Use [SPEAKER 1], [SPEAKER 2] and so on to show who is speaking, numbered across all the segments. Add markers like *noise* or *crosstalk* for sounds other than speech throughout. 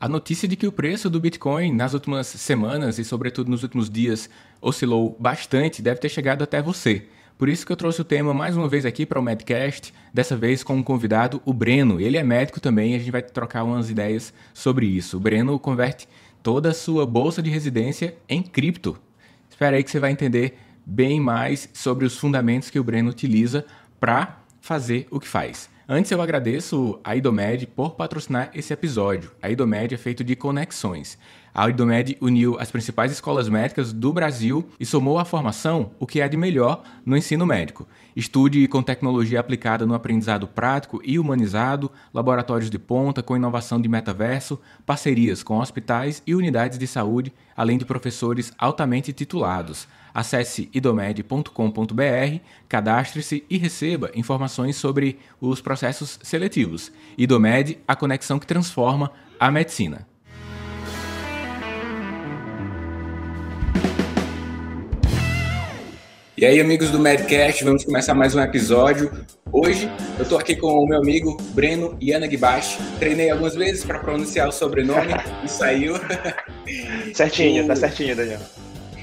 [SPEAKER 1] A notícia de que o preço do Bitcoin nas últimas semanas e, sobretudo, nos últimos dias oscilou bastante deve ter chegado até você. Por isso que eu trouxe o tema mais uma vez aqui para o Medcast, dessa vez com um convidado, o Breno. Ele é médico também e a gente vai trocar umas ideias sobre isso. O Breno converte toda a sua bolsa de residência em cripto. Espera aí que você vai entender bem mais sobre os fundamentos que o Breno utiliza para fazer o que faz. Antes eu agradeço a Idomed por patrocinar esse episódio. A Idomed é feito de conexões. A Idomed uniu as principais escolas médicas do Brasil e somou à formação o que há de melhor no ensino médico. Estude com tecnologia aplicada no aprendizado prático e humanizado, laboratórios de ponta com inovação de metaverso, parcerias com hospitais e unidades de saúde, além de professores altamente titulados. Acesse idomed.com.br, cadastre-se e receba informações sobre os processos seletivos. Idomed, a conexão que transforma a medicina. E aí, amigos do Medcast, vamos começar mais um episódio. Hoje eu estou aqui com o meu amigo Breno Yanagibashi. Treinei algumas vezes para pronunciar o sobrenome e saiu. *laughs*
[SPEAKER 2] Certinho, o... tá *laughs* certinho, Daniel.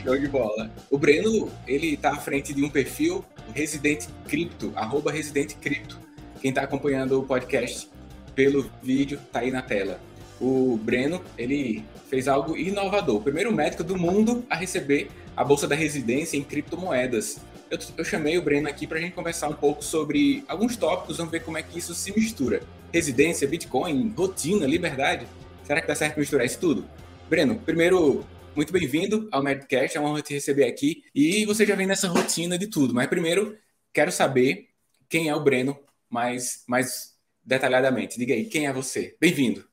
[SPEAKER 1] Show de bola. O Breno, ele está à frente de um perfil, Residente Cripto, arroba Residente Cripto. Quem está acompanhando o podcast pelo vídeo, tá aí na tela. O Breno, ele fez algo inovador. O primeiro médico do mundo a receber a bolsa da residência em criptomoedas. Eu, eu chamei o Breno aqui para a gente conversar um pouco sobre alguns tópicos, vamos ver como é que isso se mistura. Residência, Bitcoin, rotina, liberdade. Será que dá certo misturar isso tudo? Breno, primeiro, muito bem-vindo ao Medcast, é uma honra te receber aqui. E você já vem nessa rotina de tudo, mas primeiro quero saber quem é o Breno mais, mais detalhadamente. Diga aí, quem é você? Bem-vindo.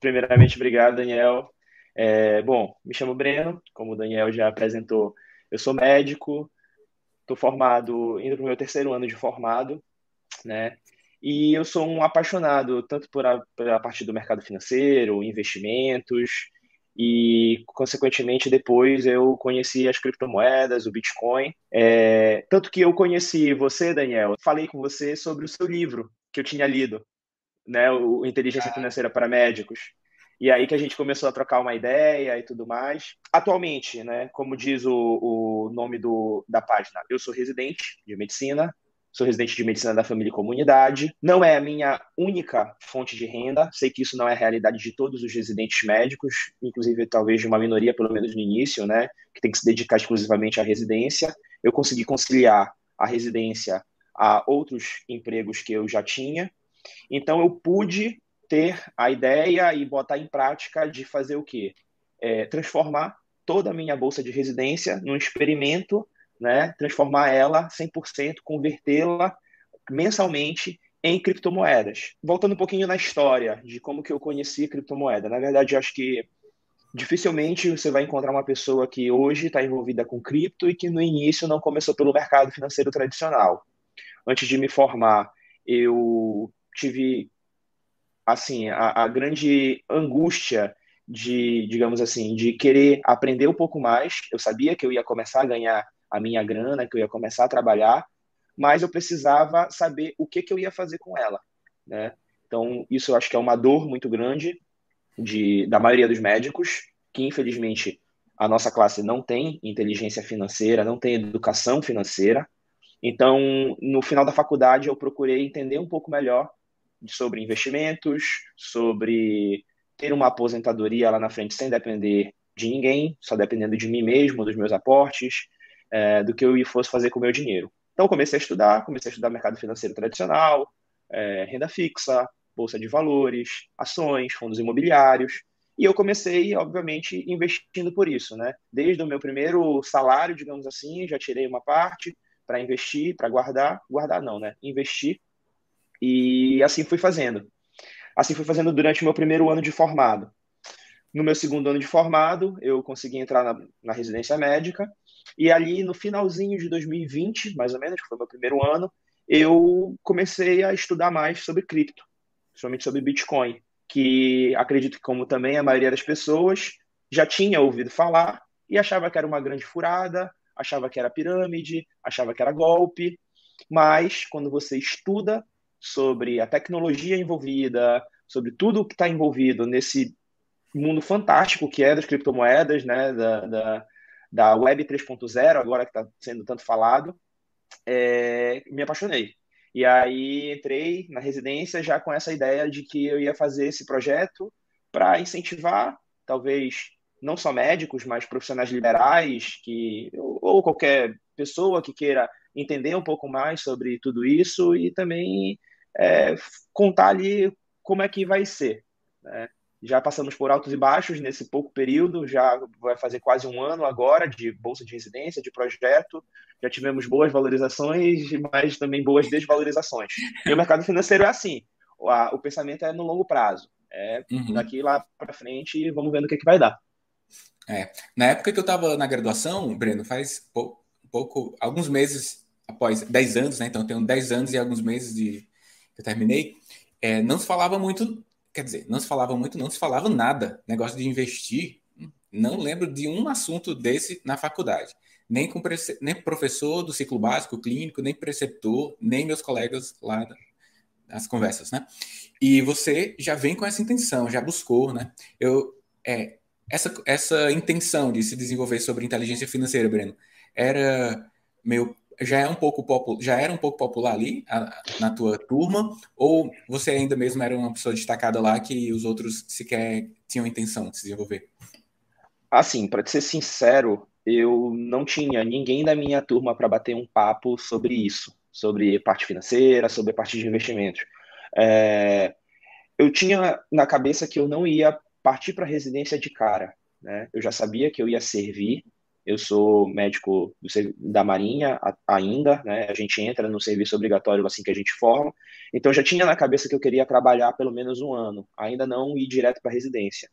[SPEAKER 2] Primeiramente, obrigado, Daniel. É, bom, me chamo Breno, como o Daniel já apresentou, eu sou médico, estou formado, indo para o meu terceiro ano de formado, né? E eu sou um apaixonado tanto por a, pela parte do mercado financeiro, investimentos, e, consequentemente, depois eu conheci as criptomoedas, o Bitcoin. É, tanto que eu conheci você, Daniel, falei com você sobre o seu livro que eu tinha lido, né, o Inteligência Financeira para Médicos. E aí que a gente começou a trocar uma ideia e tudo mais. Atualmente, né, como diz o, o nome do, da página, eu sou residente de medicina, sou residente de medicina da família e comunidade. Não é a minha única fonte de renda, sei que isso não é a realidade de todos os residentes médicos, inclusive talvez de uma minoria, pelo menos no início, né, que tem que se dedicar exclusivamente à residência. Eu consegui conciliar a residência a outros empregos que eu já tinha. Então eu pude ter a ideia e botar em prática de fazer o quê? É, transformar toda a minha bolsa de residência num experimento, né? transformar ela 100%, convertê-la mensalmente em criptomoedas. Voltando um pouquinho na história de como que eu conheci criptomoeda. Na verdade, acho que dificilmente você vai encontrar uma pessoa que hoje está envolvida com cripto e que no início não começou pelo mercado financeiro tradicional. Antes de me formar, eu tive assim, a, a grande angústia de, digamos assim, de querer aprender um pouco mais. Eu sabia que eu ia começar a ganhar a minha grana, que eu ia começar a trabalhar, mas eu precisava saber o que, que eu ia fazer com ela, né? Então, isso eu acho que é uma dor muito grande de, da maioria dos médicos, que infelizmente a nossa classe não tem inteligência financeira, não tem educação financeira. Então, no final da faculdade, eu procurei entender um pouco melhor sobre investimentos, sobre ter uma aposentadoria lá na frente sem depender de ninguém, só dependendo de mim mesmo, dos meus aportes, é, do que eu fosse fazer com o meu dinheiro. Então, comecei a estudar, comecei a estudar mercado financeiro tradicional, é, renda fixa, bolsa de valores, ações, fundos imobiliários, e eu comecei, obviamente, investindo por isso, né? Desde o meu primeiro salário, digamos assim, já tirei uma parte para investir, para guardar, guardar não, né? Investir e assim fui fazendo. Assim fui fazendo durante o meu primeiro ano de formado. No meu segundo ano de formado, eu consegui entrar na, na residência médica. E ali no finalzinho de 2020, mais ou menos, que foi meu primeiro ano, eu comecei a estudar mais sobre cripto, principalmente sobre Bitcoin, que acredito que, como também a maioria das pessoas, já tinha ouvido falar e achava que era uma grande furada, achava que era pirâmide, achava que era golpe. Mas quando você estuda sobre a tecnologia envolvida, sobre tudo o que está envolvido nesse mundo fantástico que é das criptomoedas, né, da, da, da Web 3.0, agora que está sendo tanto falado, é, me apaixonei. E aí entrei na residência já com essa ideia de que eu ia fazer esse projeto para incentivar, talvez, não só médicos, mas profissionais liberais, que, ou qualquer pessoa que queira entender um pouco mais sobre tudo isso e também é, contar ali como é que vai ser. Né? Já passamos por altos e baixos nesse pouco período, já vai fazer quase um ano agora de bolsa de residência, de projeto. Já tivemos boas valorizações, mas também boas desvalorizações. E o mercado financeiro é assim: o, pensamento é no longo prazo. É uhum. daqui lá para frente, vamos vendo o que, que vai dar.
[SPEAKER 1] É. Na época que eu estava na graduação, Breno, faz pouco, pouco, alguns meses após 10 anos, né? Então tenho 10 anos e alguns meses de eu terminei. É, não se falava muito quer dizer, não se falava muito, não se falava nada. Negócio de investir, não lembro de um assunto desse na faculdade. Nem com nem professor do ciclo básico clínico, nem preceptor, nem meus colegas lá nas conversas, né? E você já vem com essa intenção, já buscou, né? Eu, é, essa, essa intenção de se desenvolver sobre inteligência financeira, Breno, era meio já é um pouco já era um pouco popular ali a, na tua turma ou você ainda mesmo era uma pessoa destacada lá que os outros sequer tinham intenção de se desenvolver?
[SPEAKER 2] Assim, para ser sincero, eu não tinha ninguém da minha turma para bater um papo sobre isso, sobre parte financeira, sobre parte de investimentos. É, eu tinha na cabeça que eu não ia partir para residência de cara. Né? Eu já sabia que eu ia servir eu sou médico da Marinha ainda, né? A gente entra no serviço obrigatório assim que a gente forma. Então já tinha na cabeça que eu queria trabalhar pelo menos um ano, ainda não ir direto para residência.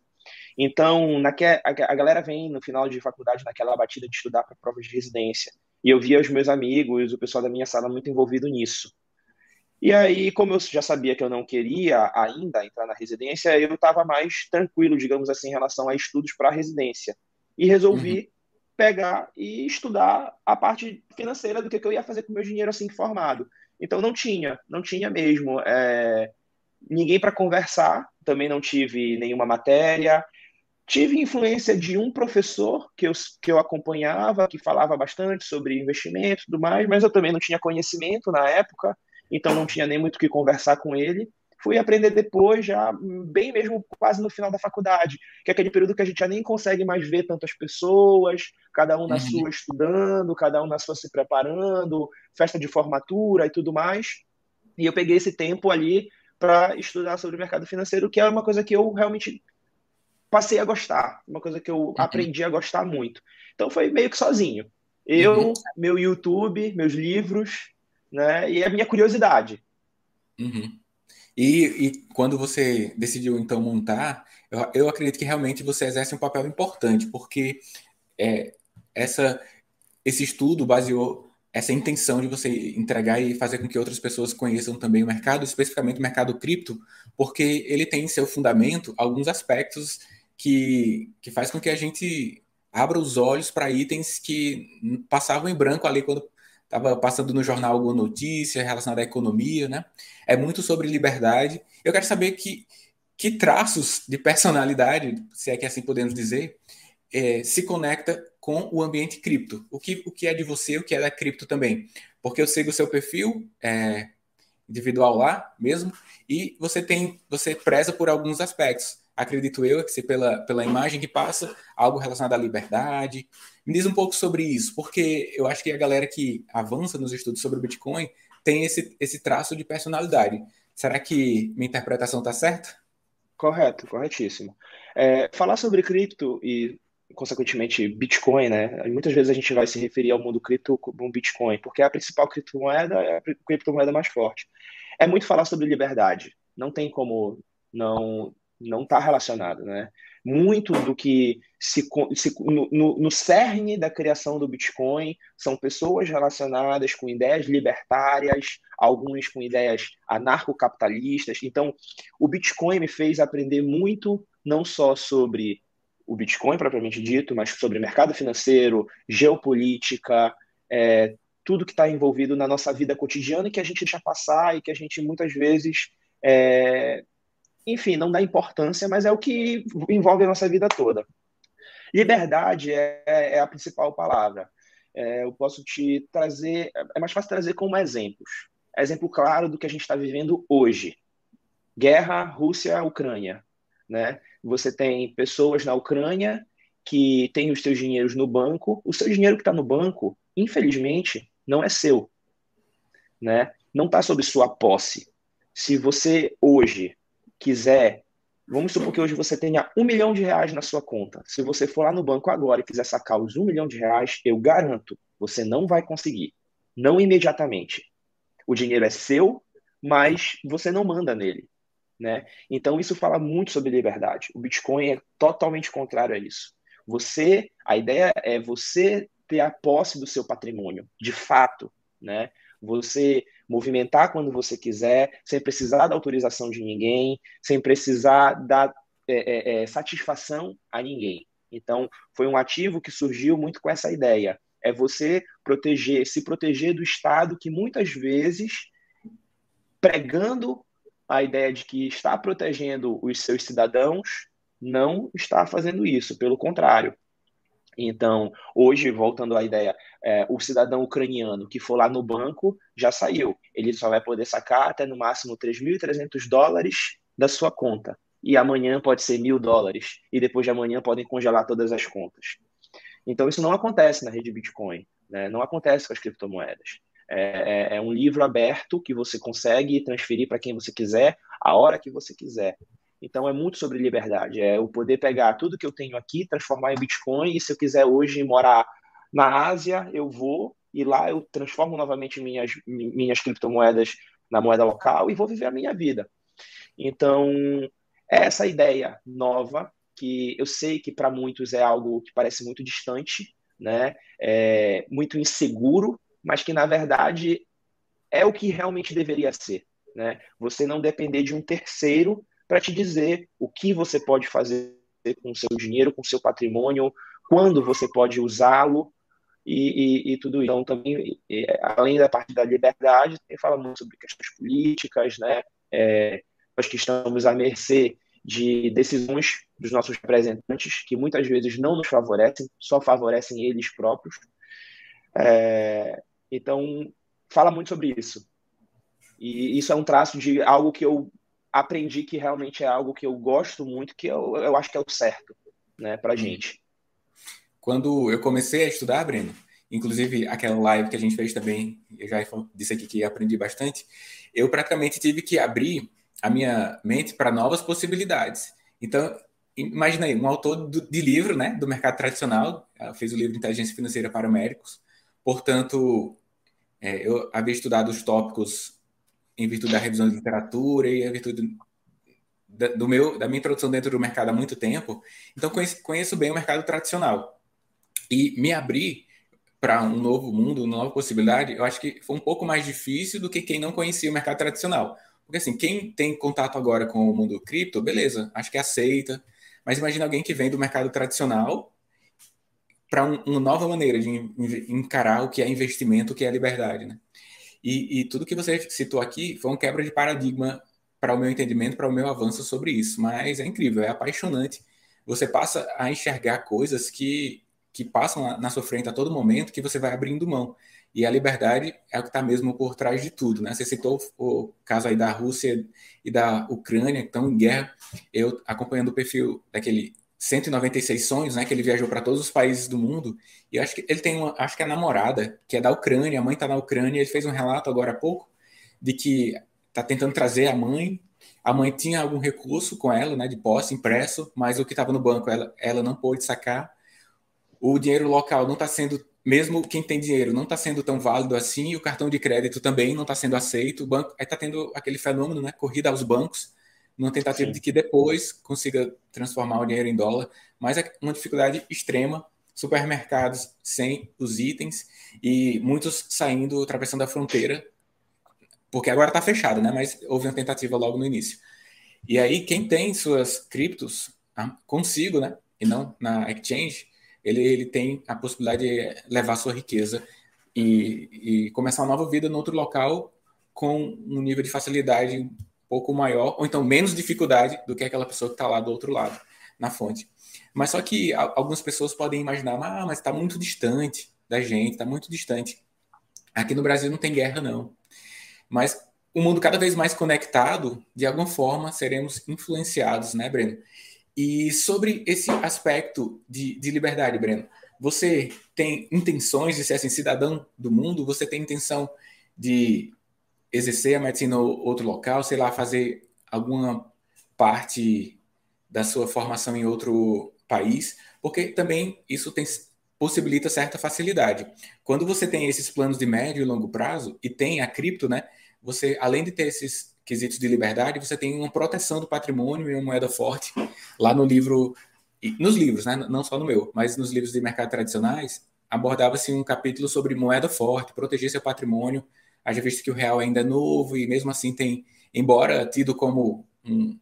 [SPEAKER 2] Então, naque, a, a galera vem no final de faculdade naquela batida de estudar para provas de residência. E eu via os meus amigos, o pessoal da minha sala muito envolvido nisso. E aí, como eu já sabia que eu não queria ainda entrar na residência, eu estava mais tranquilo, digamos assim, em relação a estudos para residência. E resolvi uhum pegar e estudar a parte financeira do que, eu ia fazer com o meu dinheiro assim formado. Então não tinha, não tinha mesmo. É, ninguém para conversar, também não tive nenhuma matéria. Tive influência de um professor que eu, que eu acompanhava, que falava bastante sobre investimento e tudo mais, mas eu também não tinha conhecimento na época, então não tinha nem muito o que conversar com ele fui aprender depois, já bem mesmo quase no final da faculdade, que é aquele período que a gente já nem consegue mais ver tantas pessoas, cada um na uhum. sua estudando, cada um na sua se preparando, festa de formatura e tudo mais. E eu peguei esse tempo ali para estudar sobre o mercado financeiro, que é uma coisa que eu realmente passei a gostar, uma coisa que eu uhum. aprendi a gostar muito. Então foi meio que sozinho. Eu, uhum. meu YouTube, meus livros, né, e a minha curiosidade.
[SPEAKER 1] Uhum. E, e quando você decidiu então montar, eu, eu, acredito que realmente você exerce um papel importante, porque é, essa, esse estudo baseou essa intenção de você entregar e fazer com que outras pessoas conheçam também o mercado, especificamente o mercado cripto, porque ele tem em seu fundamento alguns aspectos que, que faz com que a gente abra os olhos para itens que passavam em branco ali quando estava passando no jornal alguma notícia relacionada à economia, né? É muito sobre liberdade. Eu quero saber que, que traços de personalidade, se é que assim podemos dizer, é, se conecta com o ambiente cripto. O que, o que é de você, o que é da cripto também. Porque eu sigo o seu perfil é, individual lá mesmo, e você tem, você preza por alguns aspectos. Acredito eu que se pela, pela imagem que passa, algo relacionado à liberdade, me diz um pouco sobre isso, porque eu acho que a galera que avança nos estudos sobre o Bitcoin tem esse, esse traço de personalidade. Será que minha interpretação está certa?
[SPEAKER 2] Correto, corretíssimo. É, falar sobre cripto e, consequentemente, Bitcoin, né? Muitas vezes a gente vai se referir ao mundo cripto como Bitcoin, porque é a principal criptomoeda, é a criptomoeda mais forte. É muito falar sobre liberdade. Não tem como não não está relacionado, né? Muito do que se, se no, no, no, cerne da criação do Bitcoin são pessoas relacionadas com ideias libertárias, alguns com ideias anarcocapitalistas. Então, o Bitcoin me fez aprender muito, não só sobre o Bitcoin propriamente dito, mas sobre mercado financeiro, geopolítica, é, tudo que está envolvido na nossa vida cotidiana e que a gente deixa passar e que a gente muitas vezes é, enfim, não dá importância, mas é o que envolve a nossa vida toda. Liberdade é, é a principal palavra. É, eu posso te trazer, é mais fácil trazer como exemplos. Exemplo claro do que a gente está vivendo hoje. Guerra Rússia-Ucrânia. Né? Você tem pessoas na Ucrânia que têm os seus dinheiros no banco. O seu dinheiro que está no banco, infelizmente, não é seu. Né? Não está sob sua posse. Se você hoje quiser, vamos supor que hoje você tenha um milhão de reais na sua conta. Se você for lá no banco agora e quiser sacar os um milhão de reais, eu garanto, você não vai conseguir. Não imediatamente. O dinheiro é seu, mas você não manda nele. Né? Então isso fala muito sobre liberdade. O Bitcoin é totalmente contrário a isso. Você, a ideia é você ter a posse do seu patrimônio, de fato, né? Você movimentar quando você quiser, sem precisar da autorização de ninguém, sem precisar dar é, é, é, satisfação a ninguém. Então, foi um ativo que surgiu muito com essa ideia. É você proteger, se proteger do Estado que muitas vezes, pregando a ideia de que está protegendo os seus cidadãos, não está fazendo isso, pelo contrário. Então, hoje, voltando à ideia, é, o cidadão ucraniano que for lá no banco já saiu. Ele só vai poder sacar até no máximo 3.300 dólares da sua conta. E amanhã pode ser mil dólares. E depois de amanhã podem congelar todas as contas. Então, isso não acontece na rede Bitcoin. Né? Não acontece com as criptomoedas. É, é, é um livro aberto que você consegue transferir para quem você quiser, a hora que você quiser. Então é muito sobre liberdade, é o poder pegar tudo que eu tenho aqui, transformar em Bitcoin, e se eu quiser hoje morar na Ásia, eu vou e lá eu transformo novamente minhas minhas criptomoedas na moeda local e vou viver a minha vida. Então, é essa ideia nova que eu sei que para muitos é algo que parece muito distante, né? É muito inseguro, mas que na verdade é o que realmente deveria ser, né? Você não depender de um terceiro para te dizer o que você pode fazer com o seu dinheiro, com o seu patrimônio, quando você pode usá-lo e, e, e, tudo isso. Então, também, além da parte da liberdade, também fala muito sobre questões políticas, né? É, nós que estamos à mercê de decisões dos nossos representantes, que muitas vezes não nos favorecem, só favorecem eles próprios. É, então, fala muito sobre isso. E isso é um traço de algo que eu aprendi que realmente é algo que eu gosto muito, que eu, eu acho que é o certo, né, pra uhum. gente.
[SPEAKER 1] Quando eu comecei a estudar, Breno, inclusive aquela live que a gente fez também, eu já disse aqui que aprendi bastante, eu praticamente tive que abrir a minha mente para novas possibilidades. Então, imagina aí, um autor de livro, né, do mercado tradicional, fez o livro Inteligência Financeira para Médicos, portanto, é, eu havia estudado os tópicos em virtude da revisão de literatura e em virtude da, do meu, da minha introdução dentro do mercado há muito tempo. Então, conheço, conheço bem o mercado tradicional. E me abrir para um novo mundo, uma nova possibilidade, eu acho que foi um pouco mais difícil do que quem não conhecia o mercado tradicional. Porque, assim, quem tem contato agora com o mundo cripto, beleza, acho que aceita. Mas imagina alguém que vem do mercado tradicional para um, uma nova maneira de encarar o que é investimento, o que é liberdade, né? E, e tudo que você citou aqui foi uma quebra de paradigma para o meu entendimento, para o meu avanço sobre isso. Mas é incrível, é apaixonante. Você passa a enxergar coisas que, que passam na sua frente a todo momento que você vai abrindo mão. E a liberdade é o que está mesmo por trás de tudo. Né? Você citou o caso aí da Rússia e da Ucrânia, que estão em guerra. Eu, acompanhando o perfil daquele 196 sonhos, né? Que ele viajou para todos os países do mundo. E acho que ele tem uma, acho que a namorada, que é da Ucrânia, a mãe está na Ucrânia. Ele fez um relato agora há pouco de que está tentando trazer a mãe. A mãe tinha algum recurso com ela, né, de posse impresso, mas o que estava no banco ela, ela não pôde sacar. O dinheiro local não está sendo, mesmo quem tem dinheiro, não está sendo tão válido assim. O cartão de crédito também não está sendo aceito. O banco, está tendo aquele fenômeno, né, corrida aos bancos numa tentativa Sim. de que depois consiga transformar o dinheiro em dólar, mas é uma dificuldade extrema. Supermercados sem os itens e muitos saindo, atravessando a fronteira, porque agora está fechado, né? Mas houve uma tentativa logo no início. E aí, quem tem suas criptos ah, consigo, né? E não na exchange, ele, ele tem a possibilidade de levar sua riqueza e, e começar uma nova vida em outro local com um nível de facilidade pouco maior, ou então menos dificuldade do que aquela pessoa que está lá do outro lado, na fonte. Mas só que algumas pessoas podem imaginar, ah, mas está muito distante da gente, está muito distante. Aqui no Brasil não tem guerra, não. Mas o mundo cada vez mais conectado, de alguma forma, seremos influenciados, né, Breno? E sobre esse aspecto de, de liberdade, Breno, você tem intenções de ser assim, cidadão do mundo? Você tem intenção de exercer a medicina em outro local, sei lá, fazer alguma parte da sua formação em outro país? Porque também isso tem, possibilita certa facilidade. Quando você tem esses planos de médio e longo prazo e tem a cripto, né? Você, além de ter esses quesitos de liberdade, você tem uma proteção do patrimônio e uma moeda forte. Lá no livro, nos livros, né? não só no meu, mas nos livros de mercado tradicionais, abordava-se um capítulo sobre moeda forte, proteger seu patrimônio, haja visto que o real ainda é novo e mesmo assim tem, embora tido como um,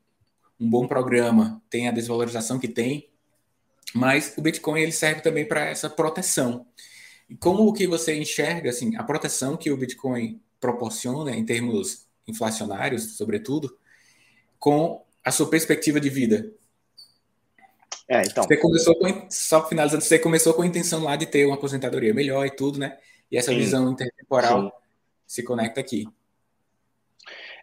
[SPEAKER 1] um bom programa, tem a desvalorização que tem, mas o Bitcoin ele serve também para essa proteção. E como o que você enxerga assim, a proteção que o Bitcoin proporciona em termos inflacionários, sobretudo, com a sua perspectiva de vida. É, então. Você começou com, só finalizando, você começou com a intenção lá de ter uma aposentadoria melhor e tudo, né? E essa sim, visão intertemporal sim. Se conecta aqui.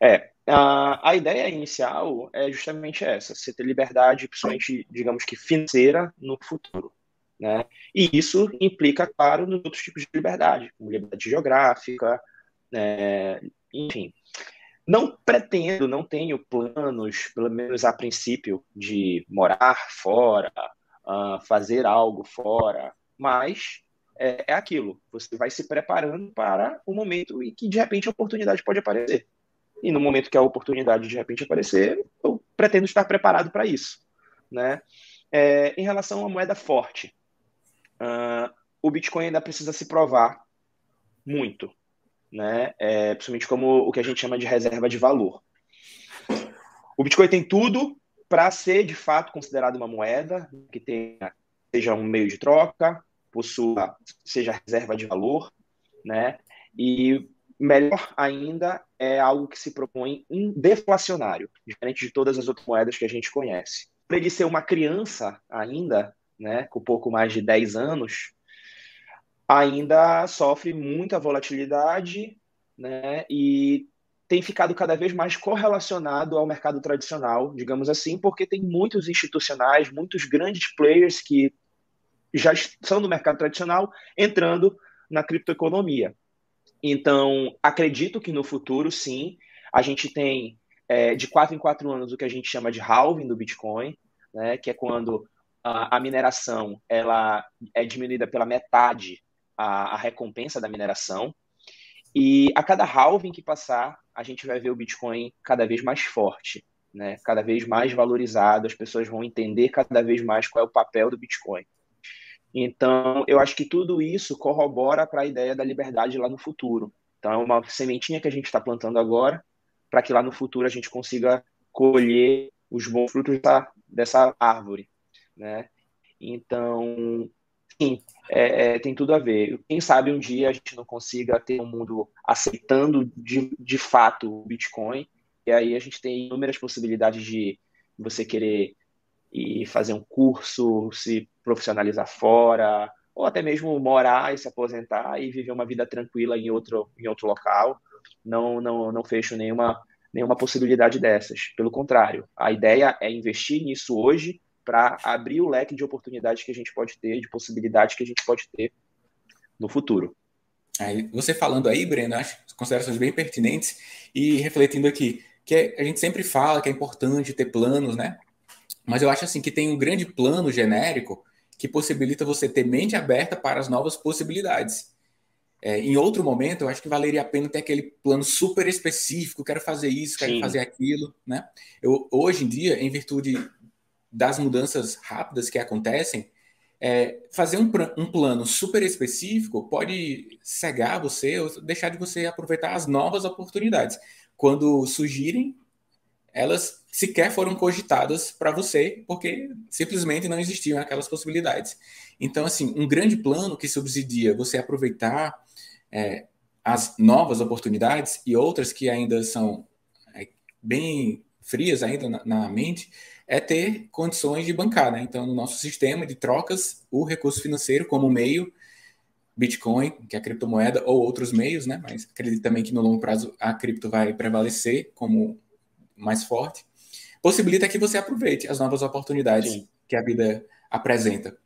[SPEAKER 2] É, a, a ideia inicial é justamente essa: você ter liberdade, principalmente, digamos que financeira, no futuro. Né? E isso implica, claro, nos outros tipos de liberdade, como liberdade geográfica, é, enfim, não pretendo, não tenho planos, pelo menos a princípio, de morar fora, uh, fazer algo fora, mas é, é, aquilo. Você vai se preparando para o momento em que de repente a oportunidade pode aparecer. E no momento que a oportunidade de repente aparecer, eu pretendo estar preparado para isso, né? É, em relação à moeda forte, uh, o Bitcoin ainda precisa se provar muito né? É, principalmente como o que a gente chama de reserva de valor. O Bitcoin tem tudo para ser de fato considerado uma moeda que tenha seja um meio de troca, possua seja reserva de valor, né? E melhor ainda é algo que se propõe um deflacionário, diferente de todas as outras moedas que a gente conhece. Para ele ser uma criança ainda, né, com pouco mais de 10 anos, ainda sofre muita volatilidade, né? E tem ficado cada vez mais correlacionado ao mercado tradicional, digamos assim, porque tem muitos institucionais, muitos grandes players que já são do mercado tradicional entrando na criptoeconomia. Então, acredito que no futuro, sim, a gente tem é, de quatro em quatro anos o que a gente chama de halving do Bitcoin, né, que é quando a, a mineração ela é diminuída pela metade a, a recompensa da mineração. E a cada halving que passar, a gente vai ver o Bitcoin cada vez mais forte, né? cada vez mais valorizado, as pessoas vão entender cada vez mais qual é o papel do Bitcoin. Então, eu acho que tudo isso corrobora para a ideia da liberdade lá no futuro. Então, é uma sementinha que a gente está plantando agora, para que lá no futuro a gente consiga colher os bons frutos da, dessa árvore. Né? Então, sim, é, é, tem tudo a ver. Quem sabe um dia a gente não consiga ter um mundo aceitando de, de fato o Bitcoin, e aí a gente tem inúmeras possibilidades de você querer ir fazer um curso, se profissionalizar fora, ou até mesmo morar e se aposentar e viver uma vida tranquila em outro, em outro local. Não, não, não fecho nenhuma, nenhuma possibilidade dessas. Pelo contrário, a ideia é investir nisso hoje para abrir o leque de oportunidades que a gente pode ter, de possibilidades que a gente pode ter no futuro.
[SPEAKER 1] Aí, você falando aí, Breno, acho considerações bem pertinentes e refletindo aqui, que a gente sempre fala que é importante ter planos, né? Mas eu acho assim que tem um grande plano genérico que possibilita você ter mente aberta para as novas possibilidades. É, em outro momento, eu acho que valeria a pena ter aquele plano super específico, quero fazer isso, quero Sim. fazer aquilo, né? Eu, hoje em dia, em virtude das mudanças rápidas que acontecem, é, fazer um, um, plano super específico pode cegar você ou deixar de você aproveitar as novas oportunidades. Quando surgirem, elas sequer foram cogitadas para você, porque simplesmente não existiam aquelas possibilidades. Então, assim, um grande plano que subsidia você aproveitar é, as novas oportunidades e outras que ainda são é, bem frias ainda na, na, mente é ter condições de bancar, né? Então, no nosso sistema de trocas, o recurso financeiro como meio, Bitcoin, que é a criptomoeda, ou outros meios, né? Mas acredito também que no longo prazo a cripto vai prevalecer como mais forte, possibilita que você aproveite as novas oportunidades Sim. que a vida apresenta.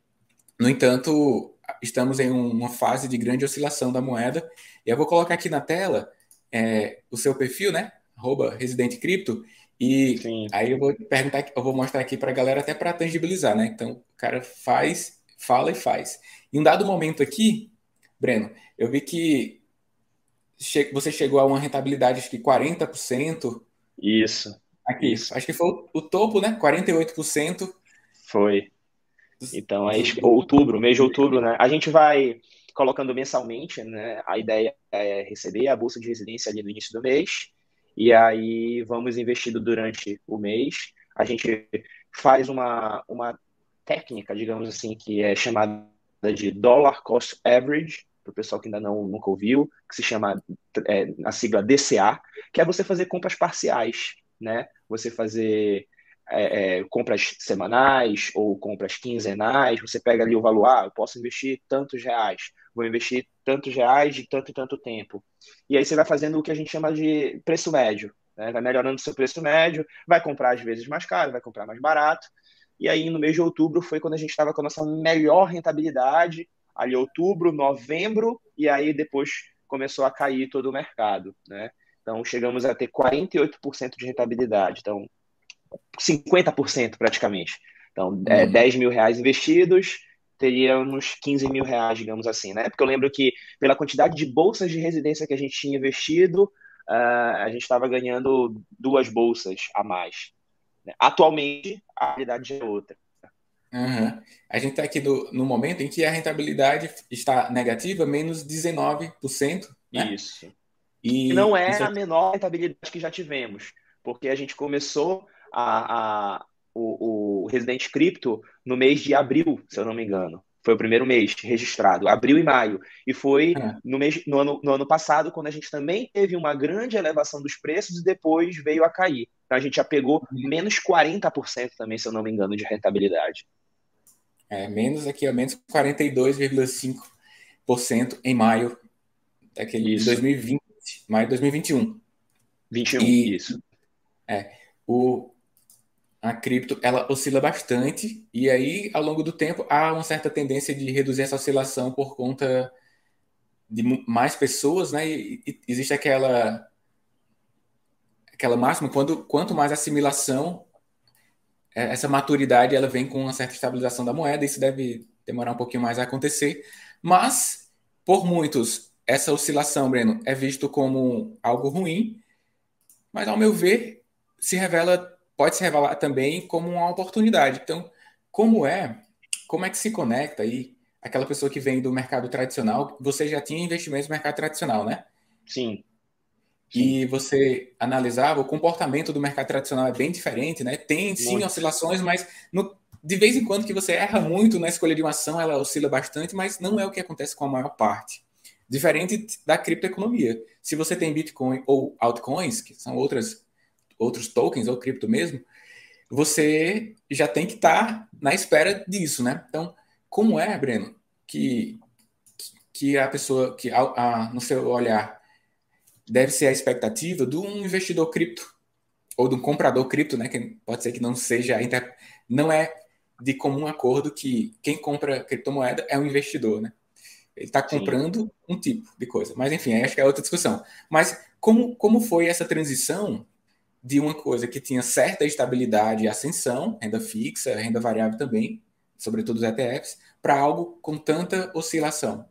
[SPEAKER 1] No entanto, estamos em uma fase de grande oscilação da moeda. E eu vou colocar aqui na tela é, o seu perfil, né? Arroba Residente Cripto. E Sim. aí eu vou perguntar, eu vou mostrar aqui para a galera até para tangibilizar, né? Então, o cara faz, fala e faz. Em um dado momento aqui, Breno, eu vi que você chegou a uma rentabilidade de 40%.
[SPEAKER 2] Isso.
[SPEAKER 1] Aqui,
[SPEAKER 2] isso.
[SPEAKER 1] acho que foi o topo, né? 48%.
[SPEAKER 2] Foi. Então, é outubro, mês de outubro, né? A gente vai colocando mensalmente, né? A ideia é receber a bolsa de residência ali no início do mês, e aí vamos investindo durante o mês. A gente faz uma, uma técnica, digamos assim, que é chamada de Dollar Cost Average, para o pessoal que ainda não, nunca ouviu, que se chama é, a sigla DCA, que é você fazer compras parciais, né? Você fazer é, é, compras semanais ou compras quinzenais, você pega ali o valor, ah, eu posso investir tantos reais, vou investir tantos reais de tanto e tanto tempo. E aí você vai fazendo o que a gente chama de preço médio, né? vai melhorando o seu preço médio, vai comprar às vezes mais caro, vai comprar mais barato. E aí no mês de outubro foi quando a gente estava com a nossa melhor rentabilidade, ali outubro, novembro, e aí depois começou a cair todo o mercado, né? Então chegamos a ter 48% de rentabilidade. Então 50% praticamente. Então, uhum. é, 10 mil reais investidos, teríamos 15 mil reais, digamos assim, né? Porque eu lembro que pela quantidade de bolsas de residência que a gente tinha investido, uh, a gente estava ganhando duas bolsas a mais. Né? Atualmente, a realidade é outra.
[SPEAKER 1] Uhum. A gente está aqui no, no, momento em que a rentabilidade está negativa, menos 19%. Né?
[SPEAKER 2] Isso. E, e não é isso... a menor rentabilidade que já tivemos, porque a gente começou a, a o, o Resident Crypto no mês de abril, se eu não me engano. Foi o primeiro mês registrado, abril e maio. E foi é. no, mês, no, ano, no ano passado, quando a gente também teve uma grande elevação dos preços e depois veio a cair. Então a gente já pegou uhum. menos 40% também, se eu não me engano, de rentabilidade.
[SPEAKER 1] É, menos aqui, ó, menos 42,5% em maio daquele isso. 2020, maio de 2021.
[SPEAKER 2] 21, e, isso.
[SPEAKER 1] É, o, a cripto ela oscila bastante e aí ao longo do tempo há uma certa tendência de reduzir essa oscilação por conta de mais pessoas, né? E, e existe aquela aquela máxima quando quanto mais assimilação é, essa maturidade ela vem com uma certa estabilização da moeda, isso deve demorar um pouquinho mais a acontecer, mas por muitos essa oscilação, Breno, é visto como algo ruim, mas ao meu ver se revela pode se revelar também como uma oportunidade. Então, como é, como é que se conecta aí aquela pessoa que vem do mercado tradicional? Você já tinha investimentos no mercado tradicional, né?
[SPEAKER 2] Sim.
[SPEAKER 1] E você analisava o comportamento do mercado tradicional é bem diferente, né? Tem sim muito. oscilações, mas no, de vez em quando que você erra muito na escolha de uma ação, ela oscila bastante, mas não é o que acontece com a maior parte. Diferente da criptoeconomia. Se você tem Bitcoin ou altcoins, que são outras outros tokens ou cripto mesmo, você já tem que estar tá na espera disso, né? Então, como é, Breno, que, que a pessoa, que a, a, no seu olhar, deve ser a expectativa de um investidor cripto ou de um comprador cripto, né? Que pode ser que não seja, não é de comum acordo que quem compra criptomoeda é um investidor, né? Ele está comprando um tipo de coisa. Mas, enfim, acho que é outra discussão. Mas como, como foi essa transição de uma coisa que tinha certa estabilidade e ascensão, renda fixa, renda variável também, sobretudo os ETFs, para algo com tanta oscilação?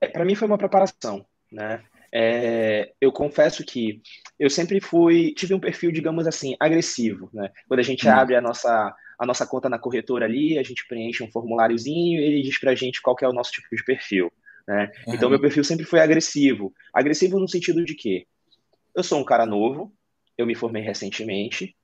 [SPEAKER 2] É, para mim foi uma preparação, né? É, eu confesso que eu sempre fui, tive um perfil, digamos assim, agressivo, né? Quando a gente hum. abre a nossa a nossa conta na corretora ali, a gente preenche um formuláriozinho e ele diz para a gente qual é o nosso tipo de perfil. Né? Uhum. Então, meu perfil sempre foi agressivo. Agressivo no sentido de quê? Eu sou um cara novo, eu me formei recentemente,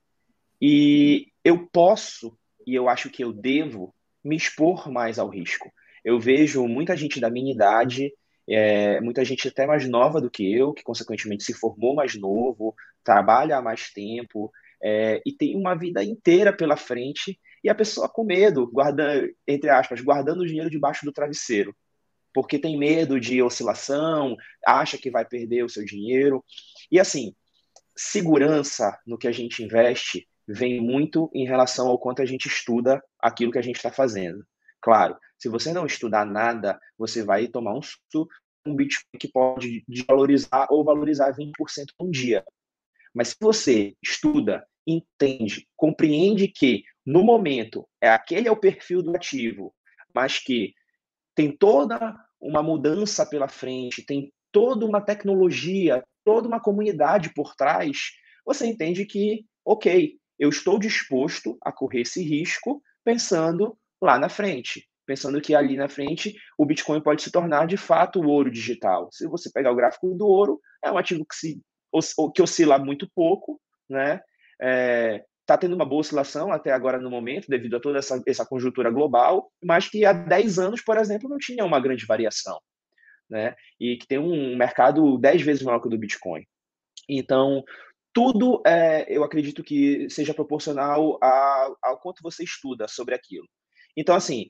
[SPEAKER 2] e eu posso, e eu acho que eu devo, me expor mais ao risco. Eu vejo muita gente da minha idade é, muita gente até mais nova do que eu, que consequentemente se formou mais novo, trabalha há mais tempo é, e tem uma vida inteira pela frente e a pessoa com medo, guarda, entre aspas, guardando o dinheiro debaixo do travesseiro, porque tem medo de oscilação, acha que vai perder o seu dinheiro. E assim, segurança no que a gente investe vem muito em relação ao quanto a gente estuda aquilo que a gente está fazendo. Claro, se você não estudar nada, você vai tomar um susto, um Bitcoin que pode desvalorizar ou valorizar 20% um dia. Mas se você estuda, entende, compreende que no momento é aquele é o perfil do ativo, mas que tem toda uma mudança pela frente, tem toda uma tecnologia, toda uma comunidade por trás, você entende que, ok, eu estou disposto a correr esse risco pensando lá na frente, pensando que ali na frente o Bitcoin pode se tornar de fato o ouro digital. Se você pegar o gráfico do ouro, é um ativo que, se, que oscila muito pouco, né? É, está tendo uma boa oscilação até agora no momento, devido a toda essa, essa conjuntura global, mas que há 10 anos, por exemplo, não tinha uma grande variação. Né? E que tem um mercado 10 vezes maior que o do Bitcoin. Então, tudo é, eu acredito que seja proporcional ao, ao quanto você estuda sobre aquilo. Então, assim,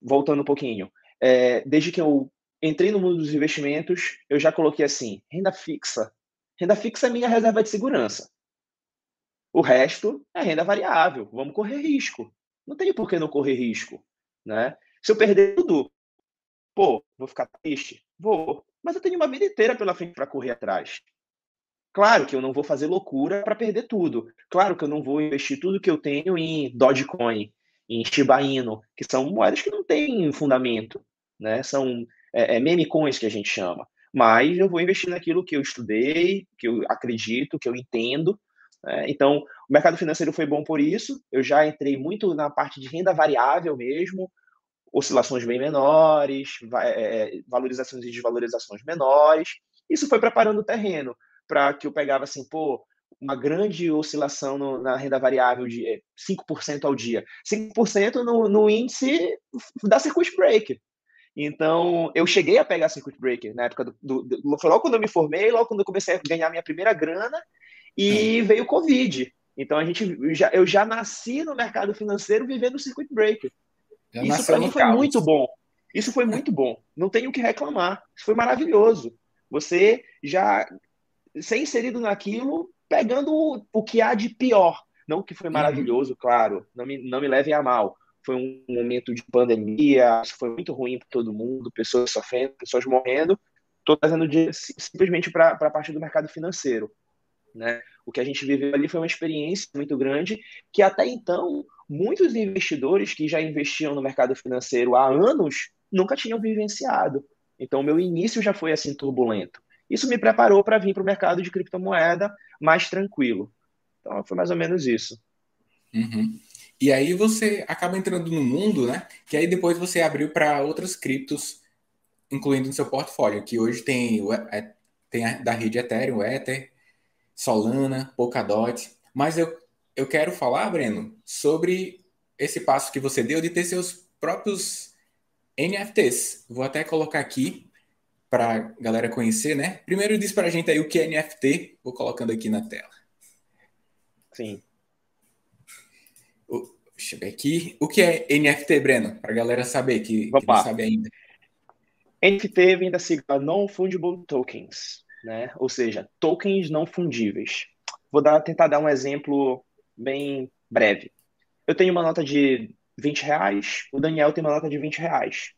[SPEAKER 2] voltando um pouquinho, é, desde que eu entrei no mundo dos investimentos, eu já coloquei assim: renda fixa. Renda fixa é minha reserva de segurança. O resto é renda variável. Vamos correr risco. Não tem por que não correr risco, né? Se eu perder tudo, pô, vou ficar triste? Vou. Mas eu tenho uma vida inteira pela frente para correr atrás. Claro que eu não vou fazer loucura para perder tudo. Claro que eu não vou investir tudo que eu tenho em Dogecoin, em Shiba Inu, que são moedas que não têm fundamento, né? São é, é meme coins que a gente chama. Mas eu vou investir naquilo que eu estudei, que eu acredito, que eu entendo, é, então, o mercado financeiro foi bom por isso. Eu já entrei muito na parte de renda variável mesmo, oscilações bem menores, é, valorizações e desvalorizações menores. Isso foi preparando o terreno para que eu pegava assim, pô, uma grande oscilação no, na renda variável de 5% é, ao dia. 5% no, no índice da circuit breaker. Então, eu cheguei a pegar circuit breaker na época do, do, do, Logo quando eu me formei, logo quando eu comecei a ganhar minha primeira grana, e veio o Covid. Então a gente já, eu já nasci no mercado financeiro vivendo o circuit breaker. Já Isso para mim foi caos. muito bom. Isso foi muito bom. Não tenho o que reclamar. Isso foi maravilhoso. Você já ser inserido naquilo, pegando o, o que há de pior. Não que foi uhum. maravilhoso, claro. Não me, não me levem a mal. Foi um momento de pandemia, foi muito ruim para todo mundo, pessoas sofrendo, pessoas morrendo. Estou trazendo de, simplesmente para a parte do mercado financeiro. Né? O que a gente viveu ali foi uma experiência muito grande que até então muitos investidores que já investiam no mercado financeiro há anos nunca tinham vivenciado. Então meu início já foi assim turbulento. Isso me preparou para vir para o mercado de criptomoeda mais tranquilo. Então foi mais ou menos isso.
[SPEAKER 1] Uhum. E aí você acaba entrando no mundo, né? Que aí depois você abriu para outras criptos, incluindo no seu portfólio, que hoje tem, é, tem a, da rede Ethereum, Ether, Solana, Polkadot. Mas eu, eu quero falar, Breno, sobre esse passo que você deu de ter seus próprios NFTs. Vou até colocar aqui para a galera conhecer, né? Primeiro diz para a gente aí o que é NFT. Vou colocando aqui na tela.
[SPEAKER 2] Sim.
[SPEAKER 1] O, deixa eu ver aqui. O que é NFT, Breno? Para a galera saber que, que não sabe ainda.
[SPEAKER 2] NFT vem da sigla Non-Fungible Tokens né? Ou seja, tokens não fundíveis. Vou dar, tentar dar um exemplo bem breve. Eu tenho uma nota de 20 reais, o Daniel tem uma nota de 20 reais.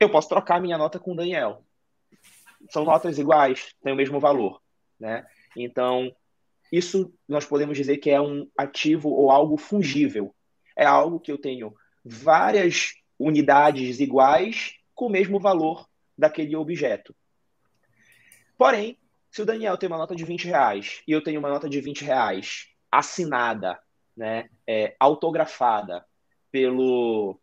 [SPEAKER 2] Eu posso trocar minha nota com o Daniel. São notas iguais, têm o mesmo valor, né? Então, isso nós podemos dizer que é um ativo ou algo fungível. É algo que eu tenho várias unidades iguais com o mesmo valor daquele objeto. Porém, se o Daniel tem uma nota de 20 reais e eu tenho uma nota de 20 reais assinada, né, é, autografada pelo.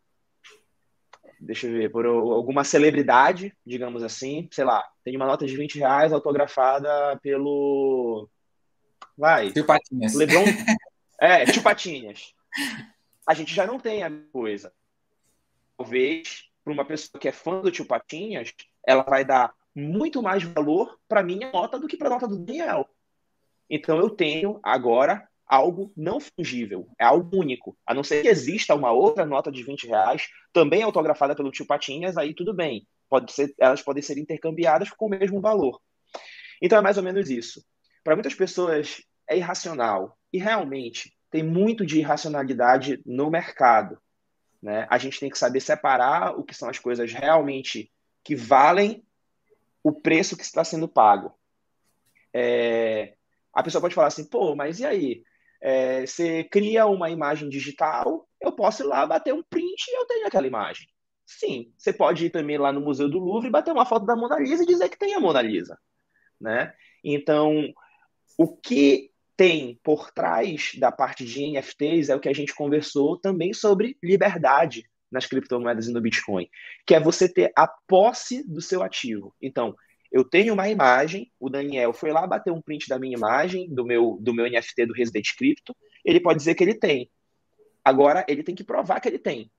[SPEAKER 2] Deixa eu ver, por alguma celebridade, digamos assim, sei lá, tem uma nota de 20 reais autografada pelo. Vai.
[SPEAKER 1] Tio Patinhas.
[SPEAKER 2] Lebron. *laughs* É, Tio Patinhas. A gente já não tem a coisa. Talvez, para uma pessoa que é fã do Tio Patinhas, ela vai dar muito mais valor para minha nota do que para a nota do Daniel. Então eu tenho agora algo não fungível, é algo único. A não ser que exista uma outra nota de 20 reais, também autografada pelo tio Patinhas, aí tudo bem. Pode ser, elas podem ser intercambiadas com o mesmo valor. Então é mais ou menos isso. Para muitas pessoas é irracional. E realmente tem muito de irracionalidade no mercado. Né? A gente tem que saber separar o que são as coisas realmente que valem o preço que está sendo pago. É, a pessoa pode falar assim, pô, mas e aí? É, você cria uma imagem digital, eu posso ir lá bater um print e eu tenho aquela imagem. Sim, você pode ir também lá no Museu do Louvre bater uma foto da Mona Lisa e dizer que tem a Mona Lisa. Né? Então, o que tem por trás da parte de NFTs é o que a gente conversou também sobre liberdade nas criptomoedas e no Bitcoin, que é você ter a posse do seu ativo. Então, eu tenho uma imagem, o Daniel foi lá bater um print da minha imagem, do meu, do meu NFT do Resident Crypto, ele pode dizer que ele tem. Agora, ele tem que provar que ele tem.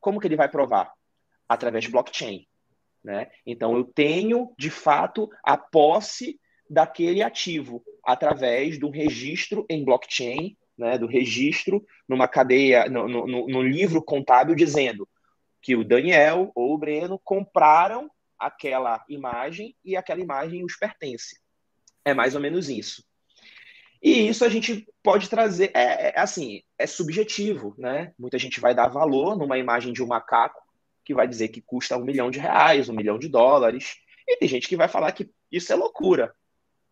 [SPEAKER 2] Como que ele vai provar? Através de blockchain. Né? Então, eu tenho, de fato, a posse daquele ativo através do registro em blockchain, né, do registro numa cadeia, no, no, no, livro contábil dizendo que o Daniel ou o Breno compraram aquela imagem e aquela imagem os pertence. É mais ou menos isso. E isso a gente pode trazer, é, é, assim, é subjetivo, né? Muita gente vai dar valor numa imagem de um macaco que vai dizer que custa um milhão de reais, um milhão de dólares, e tem gente que vai falar que isso é loucura,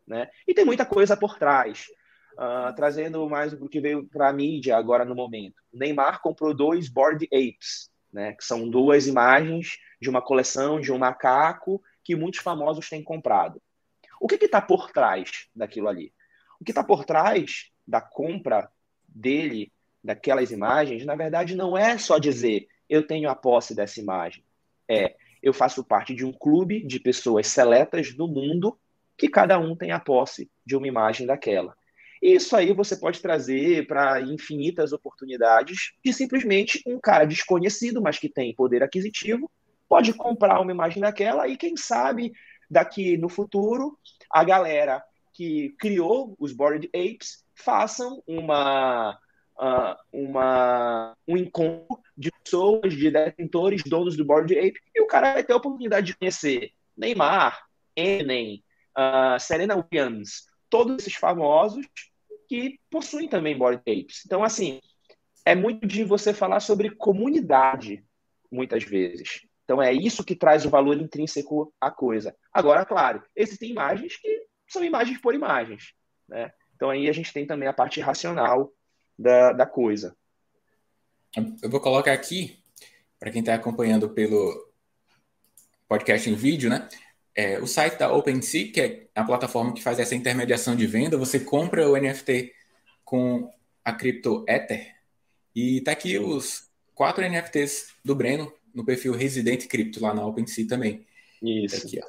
[SPEAKER 2] né? E tem muita coisa por trás. Uh, trazendo mais o que veio para a mídia agora no momento. O Neymar comprou dois Bored Apes, né, que são duas imagens de uma coleção de um macaco que muitos famosos têm comprado. O que está por trás daquilo ali? O que está por trás da compra dele, daquelas imagens, na verdade, não é só dizer eu tenho a posse dessa imagem. É eu faço parte de um clube de pessoas seletas no mundo que cada um tem a posse de uma imagem daquela. E isso aí você pode trazer para infinitas oportunidades de simplesmente um cara desconhecido, mas que tem poder aquisitivo, pode comprar uma imagem daquela e quem sabe daqui no futuro a galera que criou os Bored Apes façam uma Uh, uma, um encontro de pessoas, de detentores, donos do Bored Ape, e o cara vai ter a oportunidade de conhecer Neymar, Enem, uh, Serena Williams, todos esses famosos que possuem também body tapes. Então, assim, é muito de você falar sobre comunidade, muitas vezes. Então, é isso que traz o valor intrínseco à coisa. Agora, claro, existem imagens que são imagens por imagens. Né? Então, aí a gente tem também a parte racional da, da coisa.
[SPEAKER 1] Eu vou colocar aqui, para quem está acompanhando pelo podcast em vídeo, né? é, o site da OpenSea, que é a plataforma que faz essa intermediação de venda, você compra o NFT com a cripto Ether e tá aqui os quatro NFTs do Breno no perfil Resident Crypto lá na OpenSea também.
[SPEAKER 2] Isso. Tá aqui,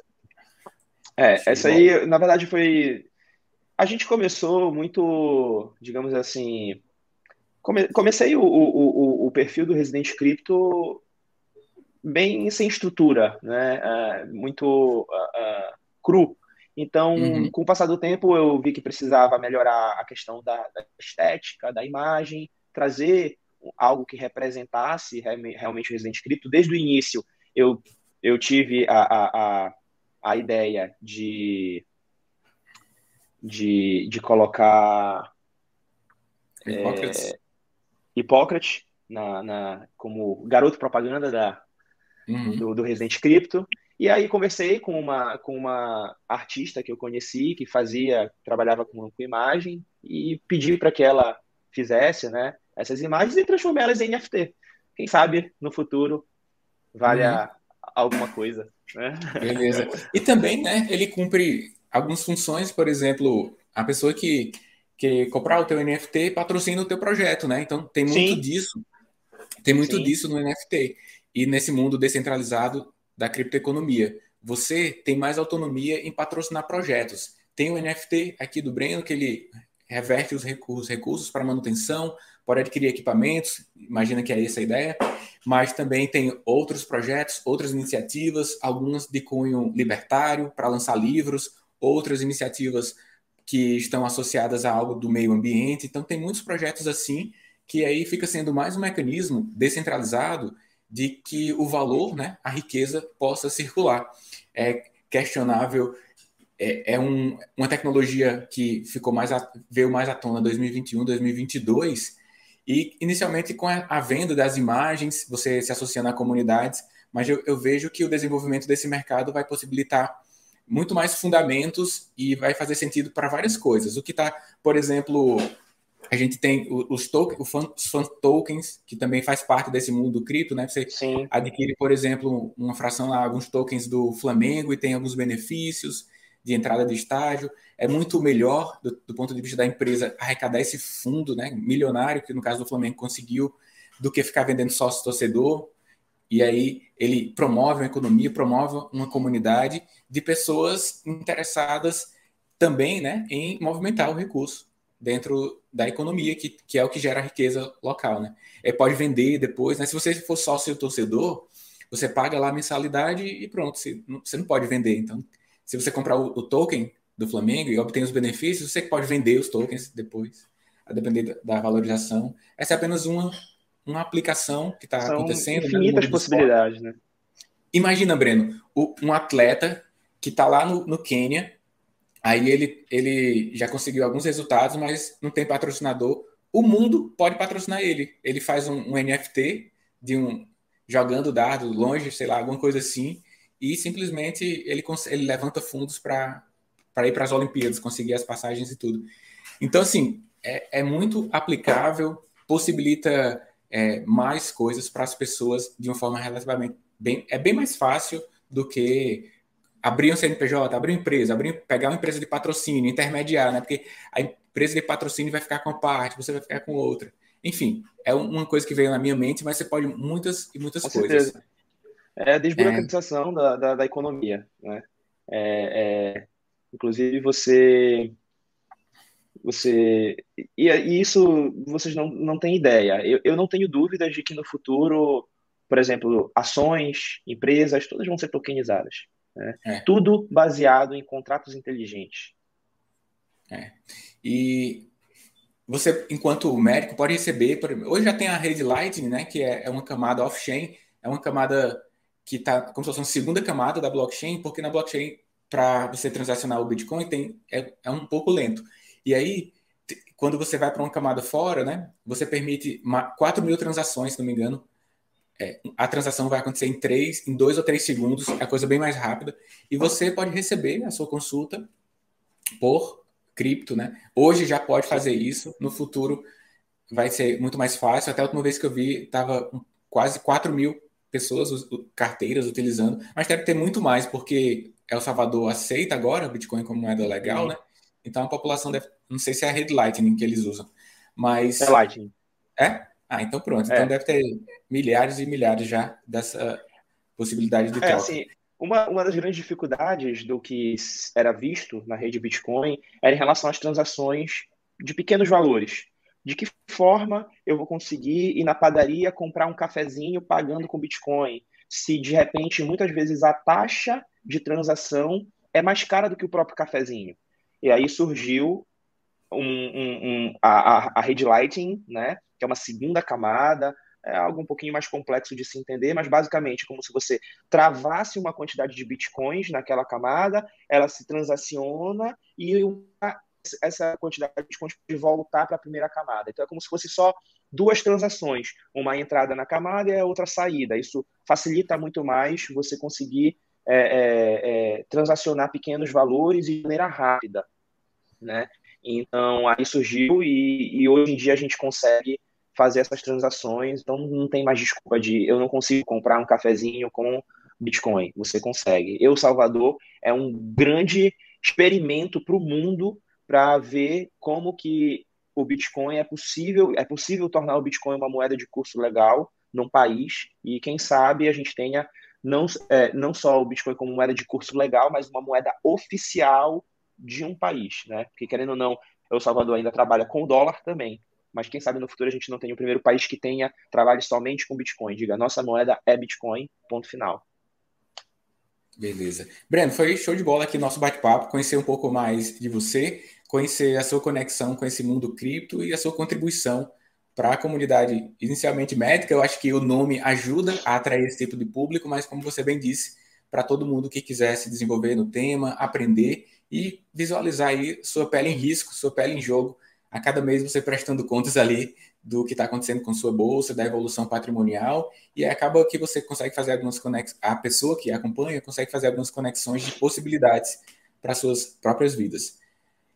[SPEAKER 2] é, essa aí, na verdade, foi. A gente começou muito, digamos assim. Come... Comecei o, o, o, o perfil do Resident Crypto bem sem estrutura, né? Uh, muito uh, cru. Então, uhum. com o passar do tempo, eu vi que precisava melhorar a questão da, da estética, da imagem, trazer algo que representasse realmente o Resident Crypto. Desde o início, eu, eu tive a, a, a, a ideia de, de, de colocar é, Hipócrates na, na, como garoto propaganda da, uhum. do, do Resident Crypto. E aí conversei com uma, com uma artista que eu conheci, que fazia, trabalhava com, com imagem, e pedi para que ela fizesse né, essas imagens e transformá-las em NFT. Quem sabe no futuro vale uhum. alguma coisa. Né?
[SPEAKER 1] Beleza. E também, né, ele cumpre algumas funções, por exemplo, a pessoa que, que comprar o teu NFT patrocina o teu projeto, né? Então tem muito Sim. disso. Tem muito Sim. disso no NFT e nesse mundo descentralizado da criptoeconomia. Você tem mais autonomia em patrocinar projetos. Tem o NFT aqui do Breno, que ele reverte os recursos, recursos para manutenção, pode adquirir equipamentos, imagina que é essa a ideia, mas também tem outros projetos, outras iniciativas, algumas de cunho libertário para lançar livros, outras iniciativas que estão associadas a algo do meio ambiente. Então, tem muitos projetos assim que aí fica sendo mais um mecanismo descentralizado de que o valor, né, a riqueza possa circular. É questionável, é, é um, uma tecnologia que ficou mais a, veio mais à tona 2021, 2022 e inicialmente com a, a venda das imagens, você se associando a comunidades, mas eu, eu vejo que o desenvolvimento desse mercado vai possibilitar muito mais fundamentos e vai fazer sentido para várias coisas. O que está, por exemplo, a gente tem os, token, os fan tokens, que também faz parte desse mundo do cripto, né? Você Sim. adquire, por exemplo, uma fração lá, alguns tokens do Flamengo e tem alguns benefícios de entrada de estágio. É muito melhor, do, do ponto de vista da empresa, arrecadar esse fundo né, milionário, que no caso do Flamengo conseguiu, do que ficar vendendo sócio-torcedor. E aí ele promove uma economia, promove uma comunidade de pessoas interessadas também né, em movimentar o recurso dentro da economia, que, que é o que gera riqueza local. Né? É, pode vender depois, né? se você for sócio torcedor, você paga lá a mensalidade e pronto, você não, você não pode vender. Então, se você comprar o, o, token do Flamengo e obter os benefícios, você pode vender os tokens depois, a depender da, da valorização. Essa é apenas uma, uma aplicação que está acontecendo.
[SPEAKER 2] Né, infinitas possibilidades, né?
[SPEAKER 1] Imagina, Breno, um atleta que está lá no, no Quênia, aí ele, ele já conseguiu alguns resultados, mas não tem patrocinador. O mundo pode patrocinar ele. Ele faz um, um NFT de um jogando dado longe, sei lá, alguma coisa assim, e simplesmente ele, ele levanta fundos para ir para as Olimpíadas, conseguir as passagens e tudo. Então, assim, é, é muito aplicável, possibilita é, mais coisas para as pessoas de uma forma relativamente bem. É bem mais fácil do que abrir um CNPJ, abrir uma empresa, abrir, pegar uma empresa de patrocínio, intermediar, né? Porque a empresa de patrocínio vai ficar com uma parte, você vai ficar com outra. Enfim, é uma coisa que veio na minha mente, mas você pode muitas e muitas com coisas. Certeza.
[SPEAKER 2] É a desburocratização é. Da, da, da, economia, né? É, é, inclusive você você e, e, isso vocês não, não têm ideia. Eu, eu não tenho dúvidas de que no futuro, por exemplo, ações, empresas, todas vão ser tokenizadas. Né? É. Tudo baseado em contratos inteligentes.
[SPEAKER 1] É. E você, enquanto médico, pode receber. Hoje já tem a rede Lightning, né, que é, é uma camada off-chain, é uma camada que está como se fosse uma segunda camada da blockchain, porque na blockchain, para você transacionar o Bitcoin, tem, é, é um pouco lento. E aí, quando você vai para uma camada fora, né, você permite 4 mil transações, se não me engano. É, a transação vai acontecer em 3, em 2 ou 3 segundos, é a coisa bem mais rápida. E você pode receber a sua consulta por cripto, né? Hoje já pode fazer isso, no futuro vai ser muito mais fácil. Até a última vez que eu vi, estava quase 4 mil pessoas, carteiras utilizando, mas deve ter muito mais, porque El Salvador aceita agora o Bitcoin como moeda legal, né? Então a população deve. Não sei se é a rede Lightning que eles usam, mas.
[SPEAKER 2] É Lightning.
[SPEAKER 1] É? Ah, então pronto. Então é. deve ter milhares e milhares já dessa possibilidade de é, troca. É, assim,
[SPEAKER 2] uma, uma das grandes dificuldades do que era visto na rede Bitcoin era em relação às transações de pequenos valores. De que forma eu vou conseguir ir na padaria comprar um cafezinho pagando com Bitcoin? Se de repente, muitas vezes, a taxa de transação é mais cara do que o próprio cafezinho. E aí surgiu um, um, um, a, a, rede Lightning, né, que é uma segunda camada, é algo um pouquinho mais complexo de se entender, mas basicamente como se você travasse uma quantidade de bitcoins naquela camada, ela se transaciona e essa quantidade de bitcoins pode voltar para a primeira camada. Então é como se fosse só duas transações, uma entrada na camada e a outra saída. Isso facilita muito mais você conseguir é, é, é, transacionar pequenos valores de maneira rápida né? Então aí surgiu e, e, hoje em dia a gente consegue fazer essas transações, então não tem mais desculpa de eu não consigo comprar um cafezinho com Bitcoin. Você consegue. Eu Salvador é um grande experimento para o mundo para ver como que o Bitcoin é possível, é possível tornar o Bitcoin uma moeda de curso legal num país e quem sabe a gente tenha não, é, não só o Bitcoin como moeda de curso legal, mas uma moeda oficial de um país, né? Porque querendo ou não, El Salvador ainda trabalha com o dólar também. mas quem sabe no futuro a gente não tenha o primeiro país que tenha trabalhe somente com Bitcoin. Diga, nossa moeda é Bitcoin, ponto final.
[SPEAKER 1] Beleza. Breno, foi show de bola aqui nosso bate-papo, conhecer um pouco mais de você, conhecer a sua conexão com esse mundo cripto e a sua contribuição para a comunidade inicialmente médica. Eu acho que o nome ajuda a atrair esse tipo de público, mas como você bem disse, para todo mundo que quiser se desenvolver no tema, aprender e visualizar aí sua pele em risco, sua pele em jogo, a cada mês você prestando contas ali do que está acontecendo com sua bolsa, da evolução patrimonial, e acaba que você consegue fazer algumas conexões, a pessoa que acompanha consegue fazer algumas conexões de possibilidades para suas próprias vidas.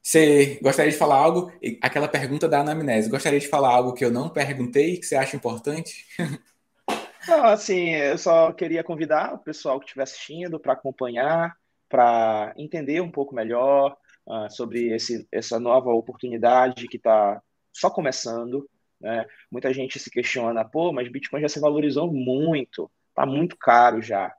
[SPEAKER 1] Você gostaria de falar algo? Aquela pergunta da anamnese. Gostaria de falar algo que eu não perguntei, que você acha importante? *laughs*
[SPEAKER 2] Não, assim, eu só queria convidar o pessoal que estiver assistindo para acompanhar, para entender um pouco melhor uh, sobre esse, essa nova oportunidade que está só começando. Né? Muita gente se questiona, pô, mas Bitcoin já se valorizou muito, está muito caro já.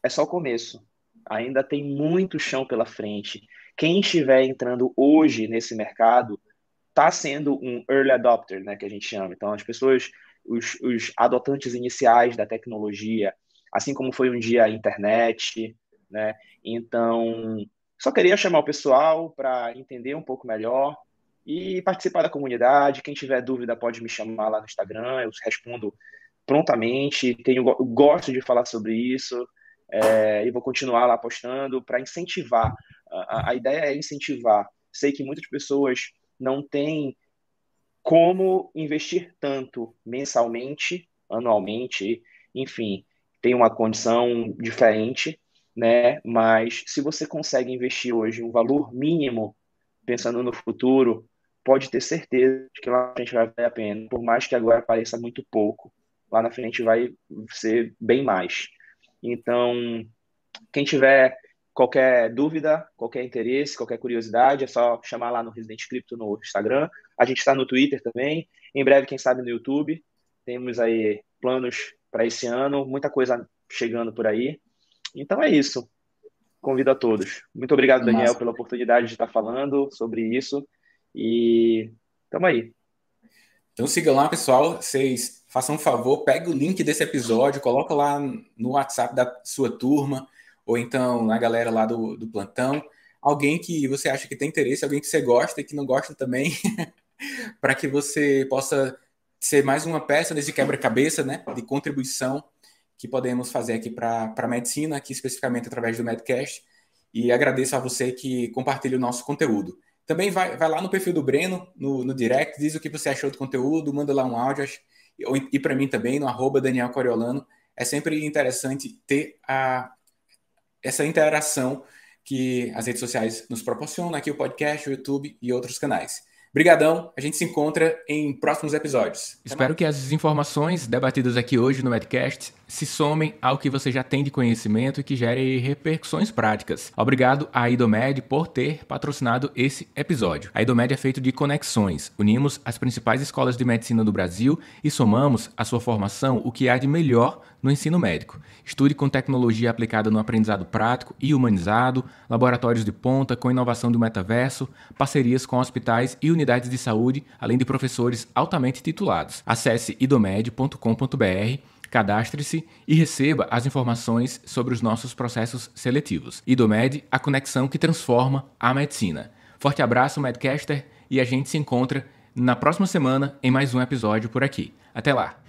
[SPEAKER 2] É só o começo. Ainda tem muito chão pela frente quem estiver entrando hoje nesse mercado está sendo um early adopter, né, que a gente chama. Então, as pessoas, os, os adotantes iniciais da tecnologia, assim como foi um dia a internet, né? Então, só queria chamar o pessoal para entender um pouco melhor e participar da comunidade. Quem tiver dúvida pode me chamar lá no Instagram, eu respondo prontamente. Tenho gosto de falar sobre isso é, e vou continuar lá postando para incentivar a, a ideia é incentivar. Sei que muitas pessoas não têm como investir tanto mensalmente, anualmente, enfim, tem uma condição diferente, né? Mas se você consegue investir hoje um valor mínimo, pensando no futuro, pode ter certeza de que lá na frente vai valer a pena, por mais que agora pareça muito pouco, lá na frente vai ser bem mais. Então, quem tiver Qualquer dúvida, qualquer interesse, qualquer curiosidade, é só chamar lá no Resident Crypto no Instagram. A gente está no Twitter também. Em breve, quem sabe, no YouTube. Temos aí planos para esse ano, muita coisa chegando por aí. Então é isso. Convido a todos. Muito obrigado, Daniel, Nossa. pela oportunidade de estar falando sobre isso. E estamos aí.
[SPEAKER 1] Então sigam lá, pessoal. Vocês façam um favor, pegue o link desse episódio, coloca lá no WhatsApp da sua turma ou então a galera lá do, do plantão, alguém que você acha que tem interesse, alguém que você gosta e que não gosta também, *laughs* para que você possa ser mais uma peça desse quebra-cabeça, né, de contribuição que podemos fazer aqui para a medicina, aqui especificamente através do Medcast. E agradeço a você que compartilha o nosso conteúdo. Também vai, vai lá no perfil do Breno, no, no direct, diz o que você achou do conteúdo, manda lá um áudio, e para mim também, no arroba Daniel Coriolano. É sempre interessante ter a, essa interação que as redes sociais nos proporcionam, aqui o podcast, o YouTube e outros canais. Brigadão, a gente se encontra em próximos episódios. Espero que as informações debatidas aqui hoje no Medcast se somem ao que você já tem de conhecimento e que gere repercussões práticas. Obrigado à Idomed por ter patrocinado esse episódio. A Idomed é feito de conexões. Unimos as principais escolas de medicina do Brasil e somamos à sua formação o que há de melhor no ensino médico. Estude com tecnologia aplicada no aprendizado prático e humanizado, laboratórios de ponta com inovação do metaverso, parcerias com hospitais e unidades de saúde, além de professores altamente titulados. Acesse idomed.com.br cadastre-se e receba as informações sobre os nossos processos seletivos. IDOMED, a conexão que transforma a medicina. Forte abraço, Medcaster, e a gente se encontra na próxima semana em mais um episódio por aqui. Até lá!